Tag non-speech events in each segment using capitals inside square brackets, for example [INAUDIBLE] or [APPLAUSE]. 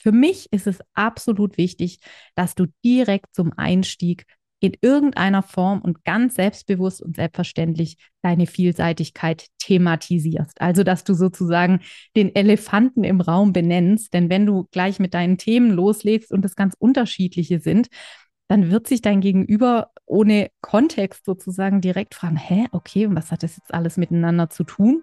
Für mich ist es absolut wichtig, dass du direkt zum Einstieg in irgendeiner Form und ganz selbstbewusst und selbstverständlich deine Vielseitigkeit thematisierst. Also, dass du sozusagen den Elefanten im Raum benennst. Denn wenn du gleich mit deinen Themen loslegst und es ganz unterschiedliche sind, dann wird sich dein Gegenüber ohne Kontext sozusagen direkt fragen, hä, okay, was hat das jetzt alles miteinander zu tun?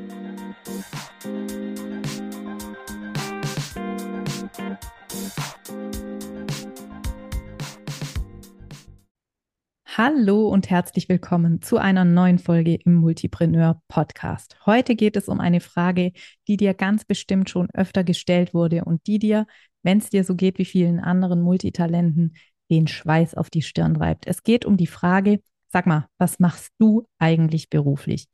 Hallo und herzlich willkommen zu einer neuen Folge im Multipreneur Podcast. Heute geht es um eine Frage, die dir ganz bestimmt schon öfter gestellt wurde und die dir, wenn es dir so geht wie vielen anderen Multitalenten, den Schweiß auf die Stirn reibt. Es geht um die Frage, sag mal, was machst du eigentlich beruflich?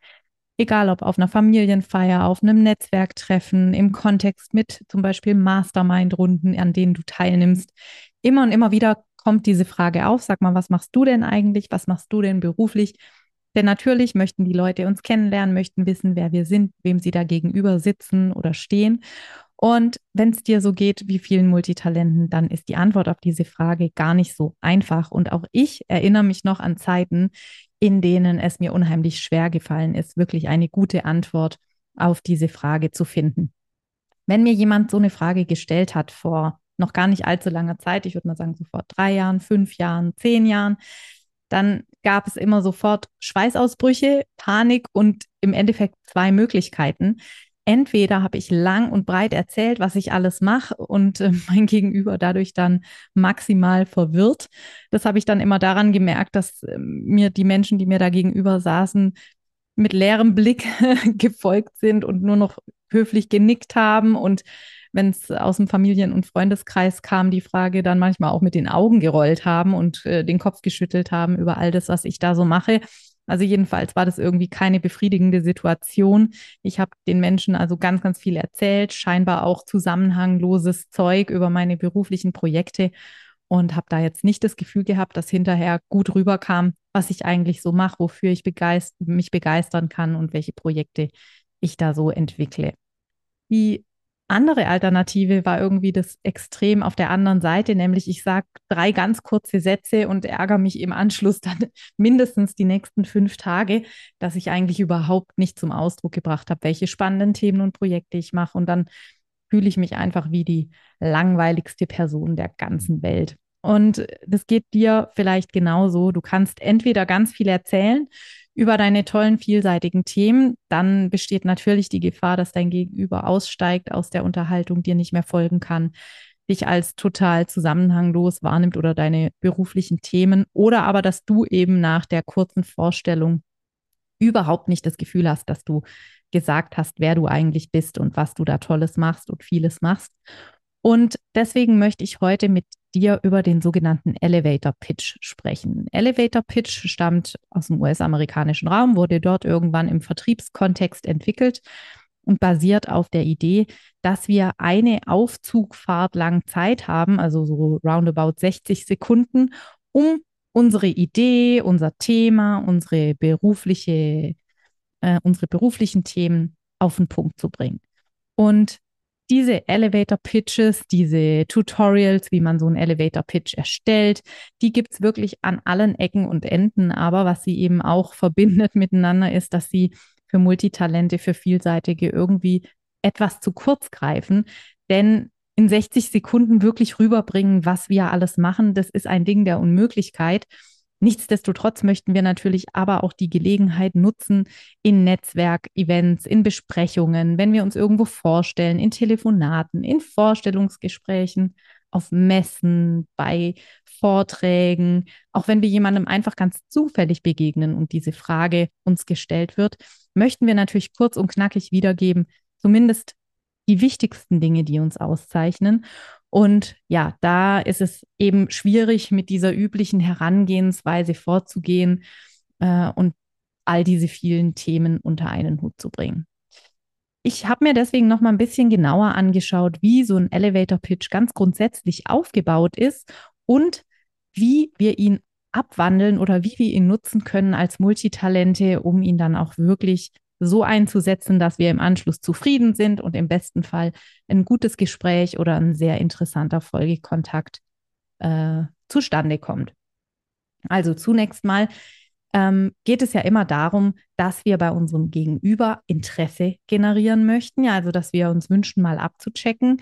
Egal ob auf einer Familienfeier, auf einem Netzwerktreffen, im Kontext mit zum Beispiel Mastermind-Runden, an denen du teilnimmst. Immer und immer wieder kommt diese Frage auf, sag mal, was machst du denn eigentlich? Was machst du denn beruflich? Denn natürlich möchten die Leute uns kennenlernen, möchten wissen, wer wir sind, wem sie da gegenüber sitzen oder stehen. Und wenn es dir so geht wie vielen Multitalenten, dann ist die Antwort auf diese Frage gar nicht so einfach. Und auch ich erinnere mich noch an Zeiten, in denen es mir unheimlich schwer gefallen ist, wirklich eine gute Antwort auf diese Frage zu finden. Wenn mir jemand so eine Frage gestellt hat vor noch gar nicht allzu langer Zeit, ich würde mal sagen, so vor drei Jahren, fünf Jahren, zehn Jahren, dann gab es immer sofort Schweißausbrüche, Panik und im Endeffekt zwei Möglichkeiten. Entweder habe ich lang und breit erzählt, was ich alles mache und äh, [LAUGHS] mein Gegenüber dadurch dann maximal verwirrt. Das habe ich dann immer daran gemerkt, dass äh, mir die Menschen, die mir da gegenüber saßen, mit leerem Blick [LAUGHS] gefolgt sind und nur noch höflich genickt haben und wenn es aus dem Familien- und Freundeskreis kam, die Frage dann manchmal auch mit den Augen gerollt haben und äh, den Kopf geschüttelt haben über all das, was ich da so mache. Also jedenfalls war das irgendwie keine befriedigende Situation. Ich habe den Menschen also ganz, ganz viel erzählt, scheinbar auch zusammenhangloses Zeug über meine beruflichen Projekte und habe da jetzt nicht das Gefühl gehabt, dass hinterher gut rüberkam, was ich eigentlich so mache, wofür ich begeist mich begeistern kann und welche Projekte ich da so entwickle. Die andere Alternative war irgendwie das Extrem auf der anderen Seite, nämlich ich sage drei ganz kurze Sätze und ärgere mich im Anschluss dann [LAUGHS] mindestens die nächsten fünf Tage, dass ich eigentlich überhaupt nicht zum Ausdruck gebracht habe, welche spannenden Themen und Projekte ich mache. Und dann fühle ich mich einfach wie die langweiligste Person der ganzen Welt. Und das geht dir vielleicht genauso. Du kannst entweder ganz viel erzählen über deine tollen, vielseitigen Themen, dann besteht natürlich die Gefahr, dass dein Gegenüber aussteigt aus der Unterhaltung, dir nicht mehr folgen kann, dich als total zusammenhanglos wahrnimmt oder deine beruflichen Themen oder aber, dass du eben nach der kurzen Vorstellung überhaupt nicht das Gefühl hast, dass du gesagt hast, wer du eigentlich bist und was du da Tolles machst und vieles machst. Und deswegen möchte ich heute mit dir über den sogenannten Elevator Pitch sprechen. Elevator Pitch stammt aus dem US-amerikanischen Raum, wurde dort irgendwann im Vertriebskontext entwickelt und basiert auf der Idee, dass wir eine Aufzugfahrt lang Zeit haben, also so roundabout 60 Sekunden, um unsere Idee, unser Thema, unsere berufliche, äh, unsere beruflichen Themen auf den Punkt zu bringen. Und diese Elevator Pitches, diese Tutorials, wie man so einen Elevator Pitch erstellt, die gibt es wirklich an allen Ecken und Enden. Aber was sie eben auch verbindet [LAUGHS] miteinander ist, dass sie für Multitalente, für Vielseitige irgendwie etwas zu kurz greifen. Denn in 60 Sekunden wirklich rüberbringen, was wir alles machen, das ist ein Ding der Unmöglichkeit. Nichtsdestotrotz möchten wir natürlich aber auch die Gelegenheit nutzen, in Netzwerkevents, in Besprechungen, wenn wir uns irgendwo vorstellen, in Telefonaten, in Vorstellungsgesprächen, auf Messen, bei Vorträgen, auch wenn wir jemandem einfach ganz zufällig begegnen und diese Frage uns gestellt wird, möchten wir natürlich kurz und knackig wiedergeben, zumindest die wichtigsten Dinge, die uns auszeichnen und ja, da ist es eben schwierig, mit dieser üblichen Herangehensweise vorzugehen äh, und all diese vielen Themen unter einen Hut zu bringen. Ich habe mir deswegen noch mal ein bisschen genauer angeschaut, wie so ein Elevator Pitch ganz grundsätzlich aufgebaut ist und wie wir ihn abwandeln oder wie wir ihn nutzen können als Multitalente, um ihn dann auch wirklich so einzusetzen, dass wir im Anschluss zufrieden sind und im besten Fall ein gutes Gespräch oder ein sehr interessanter Folgekontakt äh, zustande kommt. Also zunächst mal ähm, geht es ja immer darum, dass wir bei unserem Gegenüber Interesse generieren möchten. Ja, also dass wir uns wünschen, mal abzuchecken,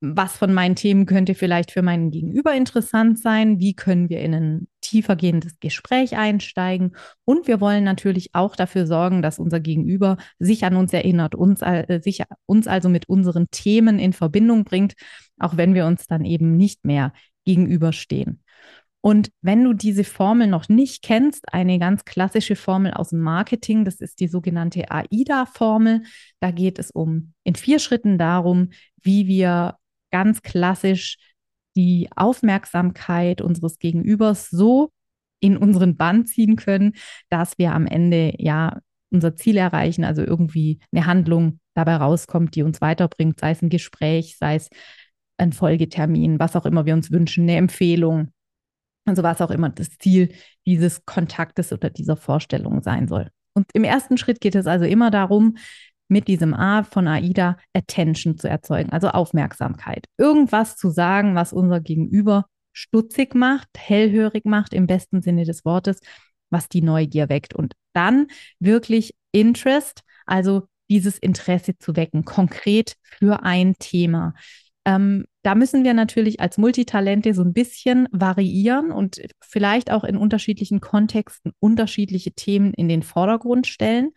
was von meinen Themen könnte vielleicht für meinen Gegenüber interessant sein, wie können wir in ein tiefergehendes Gespräch einsteigen und wir wollen natürlich auch dafür sorgen, dass unser Gegenüber sich an uns erinnert, uns, äh, sich uns also mit unseren Themen in Verbindung bringt, auch wenn wir uns dann eben nicht mehr gegenüberstehen. Und wenn du diese Formel noch nicht kennst, eine ganz klassische Formel aus dem Marketing, das ist die sogenannte AIDA-Formel. Da geht es um in vier Schritten darum, wie wir ganz klassisch die Aufmerksamkeit unseres Gegenübers so in unseren Bann ziehen können, dass wir am Ende ja unser Ziel erreichen, also irgendwie eine Handlung dabei rauskommt, die uns weiterbringt, sei es ein Gespräch, sei es ein Folgetermin, was auch immer wir uns wünschen, eine Empfehlung. Also was auch immer das Ziel dieses Kontaktes oder dieser Vorstellung sein soll. Und im ersten Schritt geht es also immer darum, mit diesem A von AIDA Attention zu erzeugen, also Aufmerksamkeit. Irgendwas zu sagen, was unser Gegenüber stutzig macht, hellhörig macht, im besten Sinne des Wortes, was die Neugier weckt. Und dann wirklich Interest, also dieses Interesse zu wecken, konkret für ein Thema. Ähm, da müssen wir natürlich als Multitalente so ein bisschen variieren und vielleicht auch in unterschiedlichen Kontexten unterschiedliche Themen in den Vordergrund stellen.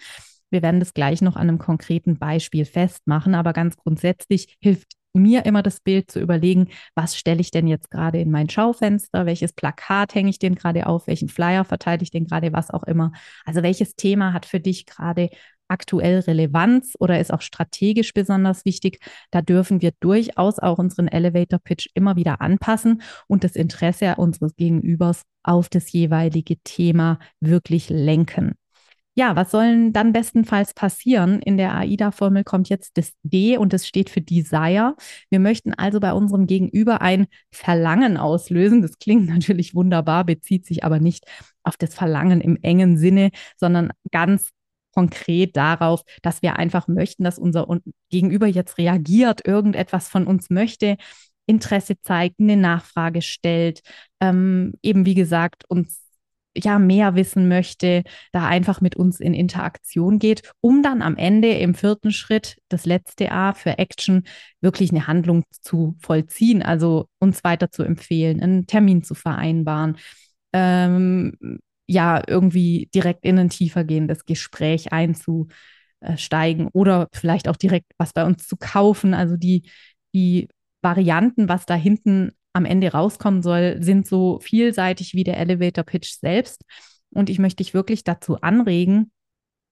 Wir werden das gleich noch an einem konkreten Beispiel festmachen, aber ganz grundsätzlich hilft mir immer das Bild zu überlegen, was stelle ich denn jetzt gerade in mein Schaufenster, welches Plakat hänge ich denn gerade auf, welchen Flyer verteile ich denn gerade, was auch immer. Also welches Thema hat für dich gerade aktuell Relevanz oder ist auch strategisch besonders wichtig. Da dürfen wir durchaus auch unseren Elevator Pitch immer wieder anpassen und das Interesse unseres Gegenübers auf das jeweilige Thema wirklich lenken. Ja, was sollen dann bestenfalls passieren? In der AIDA-Formel kommt jetzt das D und das steht für Desire. Wir möchten also bei unserem Gegenüber ein Verlangen auslösen. Das klingt [LAUGHS] natürlich wunderbar, bezieht sich aber nicht auf das Verlangen im engen Sinne, sondern ganz konkret darauf, dass wir einfach möchten, dass unser Gegenüber jetzt reagiert, irgendetwas von uns möchte, Interesse zeigt, eine Nachfrage stellt, ähm, eben wie gesagt, uns ja mehr wissen möchte, da einfach mit uns in Interaktion geht, um dann am Ende im vierten Schritt, das letzte A für Action, wirklich eine Handlung zu vollziehen, also uns weiter zu empfehlen, einen Termin zu vereinbaren, ähm, ja, irgendwie direkt in ein tiefer gehendes Gespräch einzusteigen oder vielleicht auch direkt was bei uns zu kaufen. Also die, die Varianten, was da hinten am Ende rauskommen soll, sind so vielseitig wie der Elevator Pitch selbst. Und ich möchte dich wirklich dazu anregen,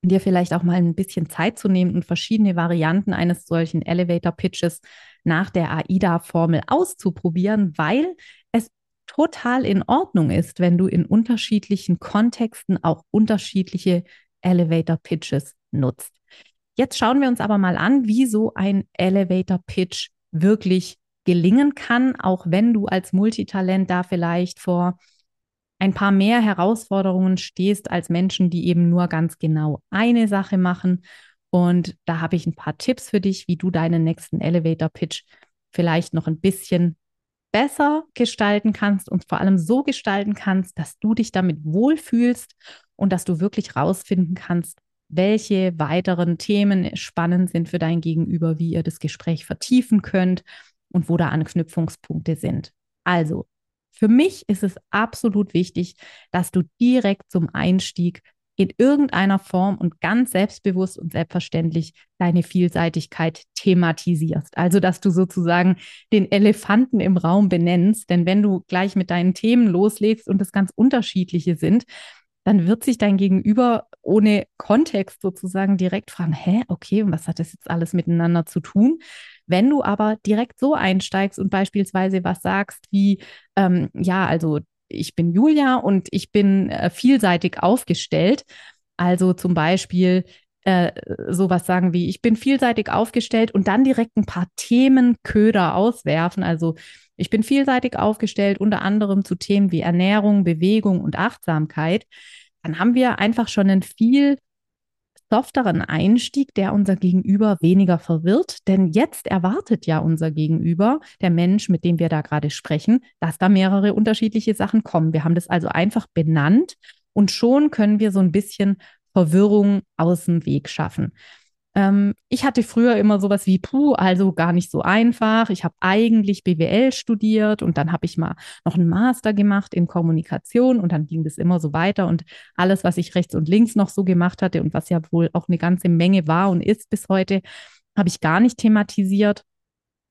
dir vielleicht auch mal ein bisschen Zeit zu nehmen und verschiedene Varianten eines solchen Elevator Pitches nach der AIDA-Formel auszuprobieren, weil es total in Ordnung ist, wenn du in unterschiedlichen Kontexten auch unterschiedliche Elevator Pitches nutzt. Jetzt schauen wir uns aber mal an, wie so ein Elevator Pitch wirklich gelingen kann, auch wenn du als Multitalent da vielleicht vor ein paar mehr Herausforderungen stehst als Menschen, die eben nur ganz genau eine Sache machen. Und da habe ich ein paar Tipps für dich, wie du deinen nächsten Elevator Pitch vielleicht noch ein bisschen besser gestalten kannst und vor allem so gestalten kannst, dass du dich damit wohlfühlst und dass du wirklich rausfinden kannst, welche weiteren Themen spannend sind für dein Gegenüber, wie ihr das Gespräch vertiefen könnt und wo da Anknüpfungspunkte sind. Also, für mich ist es absolut wichtig, dass du direkt zum Einstieg in irgendeiner Form und ganz selbstbewusst und selbstverständlich deine Vielseitigkeit thematisierst. Also, dass du sozusagen den Elefanten im Raum benennst. Denn wenn du gleich mit deinen Themen loslegst und es ganz unterschiedliche sind, dann wird sich dein Gegenüber ohne Kontext sozusagen direkt fragen, hä, okay, was hat das jetzt alles miteinander zu tun? Wenn du aber direkt so einsteigst und beispielsweise was sagst wie, ähm, ja, also ich bin Julia und ich bin äh, vielseitig aufgestellt. Also zum Beispiel, äh, sowas sagen wie, ich bin vielseitig aufgestellt und dann direkt ein paar Themenköder auswerfen. Also ich bin vielseitig aufgestellt, unter anderem zu Themen wie Ernährung, Bewegung und Achtsamkeit. Dann haben wir einfach schon einen viel softeren Einstieg, der unser Gegenüber weniger verwirrt. Denn jetzt erwartet ja unser Gegenüber, der Mensch, mit dem wir da gerade sprechen, dass da mehrere unterschiedliche Sachen kommen. Wir haben das also einfach benannt und schon können wir so ein bisschen Verwirrung aus dem Weg schaffen. Ähm, ich hatte früher immer sowas wie, puh, also gar nicht so einfach. Ich habe eigentlich BWL studiert und dann habe ich mal noch einen Master gemacht in Kommunikation und dann ging das immer so weiter und alles, was ich rechts und links noch so gemacht hatte und was ja wohl auch eine ganze Menge war und ist bis heute, habe ich gar nicht thematisiert.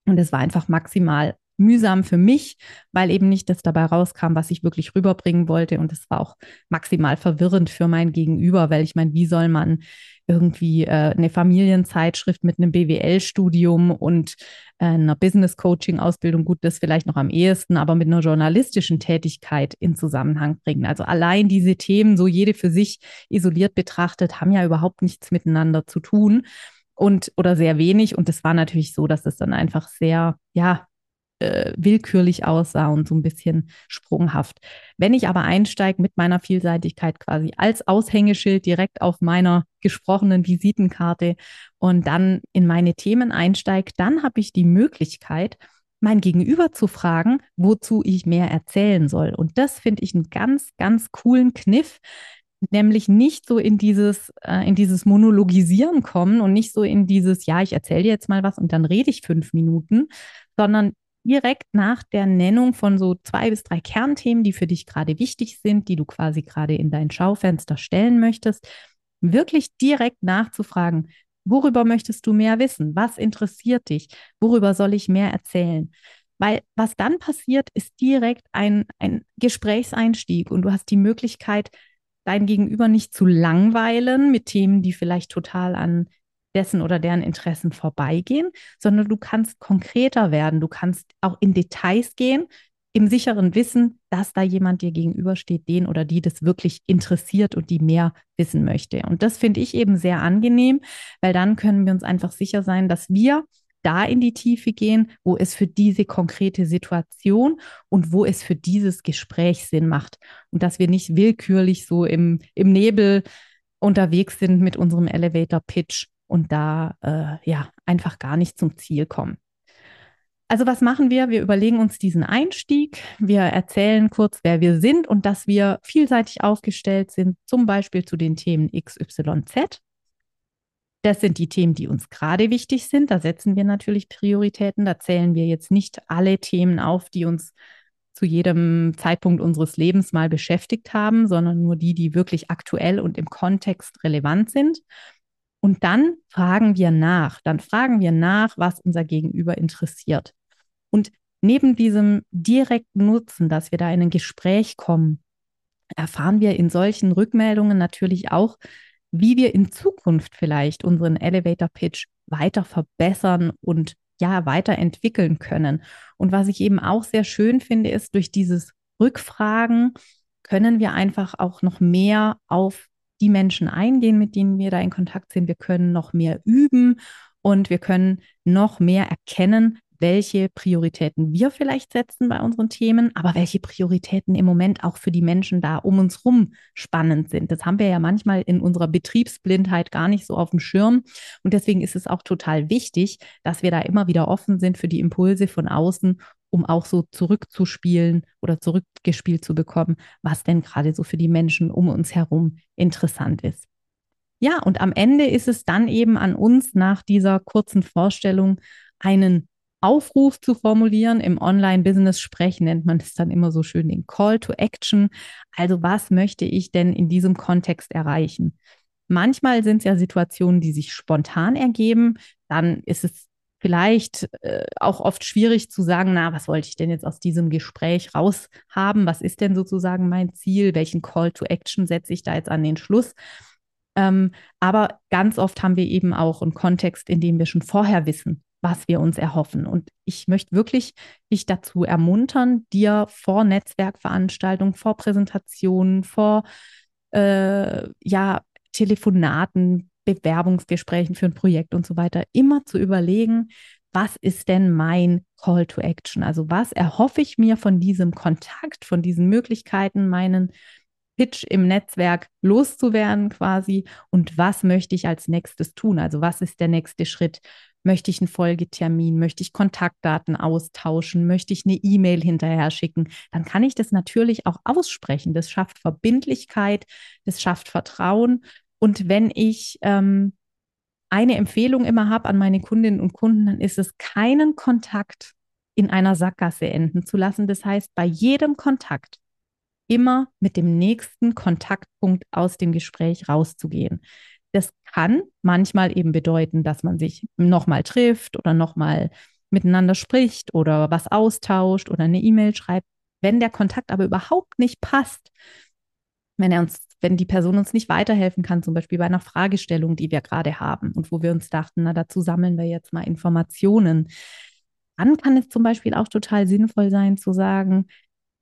Und es war einfach maximal mühsam für mich, weil eben nicht das dabei rauskam, was ich wirklich rüberbringen wollte. Und es war auch maximal verwirrend für mein Gegenüber, weil ich meine, wie soll man irgendwie äh, eine Familienzeitschrift mit einem BWL-Studium und äh, einer Business-Coaching-Ausbildung, gut, das vielleicht noch am ehesten, aber mit einer journalistischen Tätigkeit in Zusammenhang bringen. Also allein diese Themen, so jede für sich isoliert betrachtet, haben ja überhaupt nichts miteinander zu tun und oder sehr wenig. Und es war natürlich so, dass es dann einfach sehr, ja, äh, willkürlich aussah und so ein bisschen sprunghaft. Wenn ich aber einsteige mit meiner Vielseitigkeit quasi als Aushängeschild direkt auf meiner gesprochenen Visitenkarte und dann in meine Themen einsteige, dann habe ich die Möglichkeit, mein Gegenüber zu fragen, wozu ich mehr erzählen soll. Und das finde ich einen ganz, ganz coolen Kniff, nämlich nicht so in dieses, äh, in dieses Monologisieren kommen und nicht so in dieses, ja, ich erzähle dir jetzt mal was und dann rede ich fünf Minuten, sondern direkt nach der Nennung von so zwei bis drei Kernthemen, die für dich gerade wichtig sind, die du quasi gerade in dein Schaufenster stellen möchtest, wirklich direkt nachzufragen, worüber möchtest du mehr wissen? Was interessiert dich? Worüber soll ich mehr erzählen? Weil was dann passiert, ist direkt ein, ein Gesprächseinstieg und du hast die Möglichkeit, dein Gegenüber nicht zu langweilen mit Themen, die vielleicht total an dessen oder deren Interessen vorbeigehen, sondern du kannst konkreter werden, du kannst auch in Details gehen, im sicheren Wissen, dass da jemand dir gegenübersteht, den oder die das wirklich interessiert und die mehr wissen möchte. Und das finde ich eben sehr angenehm, weil dann können wir uns einfach sicher sein, dass wir da in die Tiefe gehen, wo es für diese konkrete Situation und wo es für dieses Gespräch Sinn macht. Und dass wir nicht willkürlich so im, im Nebel unterwegs sind mit unserem Elevator Pitch und da äh, ja einfach gar nicht zum Ziel kommen. Also was machen wir? Wir überlegen uns diesen Einstieg. Wir erzählen kurz, wer wir sind und dass wir vielseitig aufgestellt sind, zum Beispiel zu den Themen XYZ. Das sind die Themen, die uns gerade wichtig sind. Da setzen wir natürlich Prioritäten. Da zählen wir jetzt nicht alle Themen auf, die uns zu jedem Zeitpunkt unseres Lebens mal beschäftigt haben, sondern nur die, die wirklich aktuell und im Kontext relevant sind. Und dann fragen wir nach, dann fragen wir nach, was unser Gegenüber interessiert. Und neben diesem direkten Nutzen, dass wir da in ein Gespräch kommen, erfahren wir in solchen Rückmeldungen natürlich auch, wie wir in Zukunft vielleicht unseren Elevator Pitch weiter verbessern und ja, weiterentwickeln können. Und was ich eben auch sehr schön finde, ist, durch dieses Rückfragen können wir einfach auch noch mehr auf die Menschen eingehen, mit denen wir da in Kontakt sind. Wir können noch mehr üben und wir können noch mehr erkennen, welche Prioritäten wir vielleicht setzen bei unseren Themen, aber welche Prioritäten im Moment auch für die Menschen da um uns rum spannend sind. Das haben wir ja manchmal in unserer Betriebsblindheit gar nicht so auf dem Schirm. Und deswegen ist es auch total wichtig, dass wir da immer wieder offen sind für die Impulse von außen um auch so zurückzuspielen oder zurückgespielt zu bekommen, was denn gerade so für die Menschen um uns herum interessant ist. Ja, und am Ende ist es dann eben an uns, nach dieser kurzen Vorstellung einen Aufruf zu formulieren. Im Online-Business-Sprech nennt man es dann immer so schön den Call to Action. Also was möchte ich denn in diesem Kontext erreichen? Manchmal sind es ja Situationen, die sich spontan ergeben. Dann ist es vielleicht äh, auch oft schwierig zu sagen, na, was wollte ich denn jetzt aus diesem Gespräch raushaben? Was ist denn sozusagen mein Ziel? Welchen Call to Action setze ich da jetzt an den Schluss? Ähm, aber ganz oft haben wir eben auch einen Kontext, in dem wir schon vorher wissen, was wir uns erhoffen. Und ich möchte wirklich dich dazu ermuntern, dir vor Netzwerkveranstaltungen, vor Präsentationen, vor äh, ja, Telefonaten, Bewerbungsgesprächen für ein Projekt und so weiter, immer zu überlegen, was ist denn mein Call to Action? Also was erhoffe ich mir von diesem Kontakt, von diesen Möglichkeiten, meinen Pitch im Netzwerk loszuwerden quasi und was möchte ich als nächstes tun? Also was ist der nächste Schritt? Möchte ich einen Folgetermin? Möchte ich Kontaktdaten austauschen? Möchte ich eine E-Mail hinterher schicken? Dann kann ich das natürlich auch aussprechen. Das schafft Verbindlichkeit, das schafft Vertrauen. Und wenn ich ähm, eine Empfehlung immer habe an meine Kundinnen und Kunden, dann ist es, keinen Kontakt in einer Sackgasse enden zu lassen. Das heißt, bei jedem Kontakt immer mit dem nächsten Kontaktpunkt aus dem Gespräch rauszugehen. Das kann manchmal eben bedeuten, dass man sich nochmal trifft oder nochmal miteinander spricht oder was austauscht oder eine E-Mail schreibt. Wenn der Kontakt aber überhaupt nicht passt, wenn er uns, wenn die Person uns nicht weiterhelfen kann, zum Beispiel bei einer Fragestellung, die wir gerade haben und wo wir uns dachten, na, dazu sammeln wir jetzt mal Informationen, dann kann es zum Beispiel auch total sinnvoll sein zu sagen,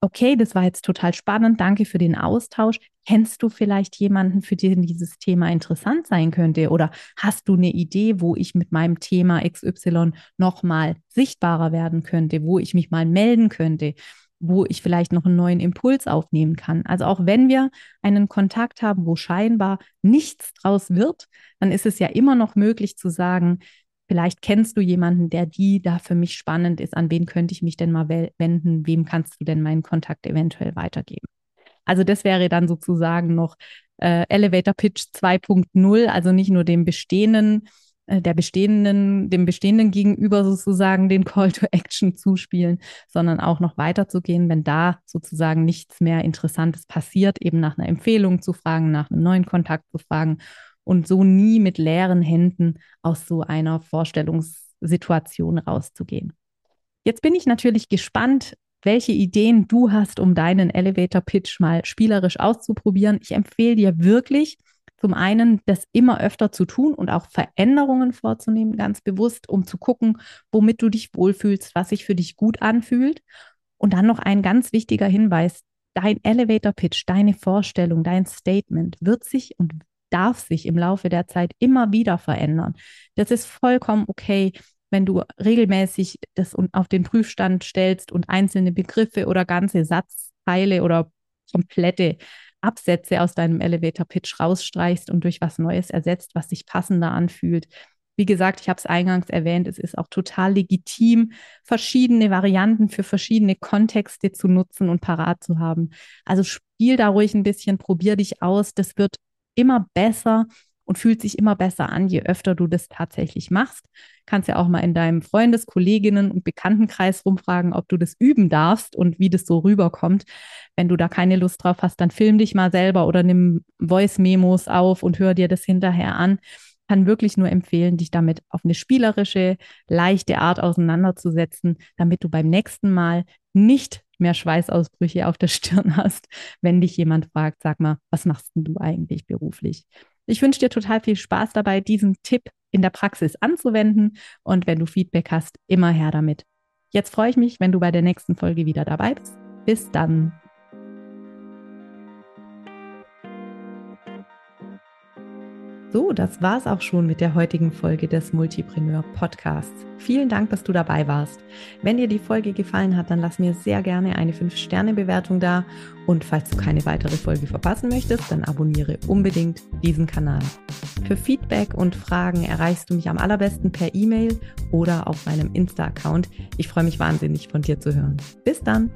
okay, das war jetzt total spannend, danke für den Austausch. Kennst du vielleicht jemanden, für den dieses Thema interessant sein könnte? Oder hast du eine Idee, wo ich mit meinem Thema XY nochmal sichtbarer werden könnte, wo ich mich mal melden könnte? Wo ich vielleicht noch einen neuen Impuls aufnehmen kann. Also auch wenn wir einen Kontakt haben, wo scheinbar nichts draus wird, dann ist es ja immer noch möglich zu sagen, vielleicht kennst du jemanden, der die da für mich spannend ist, an wen könnte ich mich denn mal wenden, wem kannst du denn meinen Kontakt eventuell weitergeben. Also das wäre dann sozusagen noch äh, Elevator Pitch 2.0, also nicht nur dem bestehenden der bestehenden, dem bestehenden Gegenüber sozusagen den Call to Action zuspielen, sondern auch noch weiterzugehen, wenn da sozusagen nichts mehr Interessantes passiert, eben nach einer Empfehlung zu fragen, nach einem neuen Kontakt zu fragen und so nie mit leeren Händen aus so einer Vorstellungssituation rauszugehen. Jetzt bin ich natürlich gespannt, welche Ideen du hast, um deinen Elevator Pitch mal spielerisch auszuprobieren. Ich empfehle dir wirklich, zum einen das immer öfter zu tun und auch Veränderungen vorzunehmen, ganz bewusst, um zu gucken, womit du dich wohlfühlst, was sich für dich gut anfühlt. Und dann noch ein ganz wichtiger Hinweis. Dein Elevator Pitch, deine Vorstellung, dein Statement wird sich und darf sich im Laufe der Zeit immer wieder verändern. Das ist vollkommen okay, wenn du regelmäßig das auf den Prüfstand stellst und einzelne Begriffe oder ganze Satzteile oder komplette Absätze aus deinem Elevator-Pitch rausstreichst und durch was Neues ersetzt, was sich passender anfühlt. Wie gesagt, ich habe es eingangs erwähnt, es ist auch total legitim, verschiedene Varianten für verschiedene Kontexte zu nutzen und parat zu haben. Also spiel da ruhig ein bisschen, probier dich aus. Das wird immer besser und fühlt sich immer besser an, je öfter du das tatsächlich machst. Kannst ja auch mal in deinem Freundes-, Kolleginnen- und Bekanntenkreis rumfragen, ob du das üben darfst und wie das so rüberkommt. Wenn du da keine Lust drauf hast, dann film dich mal selber oder nimm Voice-Memos auf und hör dir das hinterher an. Kann wirklich nur empfehlen, dich damit auf eine spielerische, leichte Art auseinanderzusetzen, damit du beim nächsten Mal nicht mehr Schweißausbrüche auf der Stirn [LAUGHS] hast, wenn dich jemand fragt, sag mal, was machst denn du eigentlich beruflich? Ich wünsche dir total viel Spaß dabei, diesen Tipp in der Praxis anzuwenden. Und wenn du Feedback hast, immer her damit. Jetzt freue ich mich, wenn du bei der nächsten Folge wieder dabei bist. Bis dann. So, das war's auch schon mit der heutigen Folge des Multipreneur Podcasts. Vielen Dank, dass du dabei warst. Wenn dir die Folge gefallen hat, dann lass mir sehr gerne eine 5-Sterne-Bewertung da. Und falls du keine weitere Folge verpassen möchtest, dann abonniere unbedingt diesen Kanal. Für Feedback und Fragen erreichst du mich am allerbesten per E-Mail oder auf meinem Insta-Account. Ich freue mich wahnsinnig von dir zu hören. Bis dann!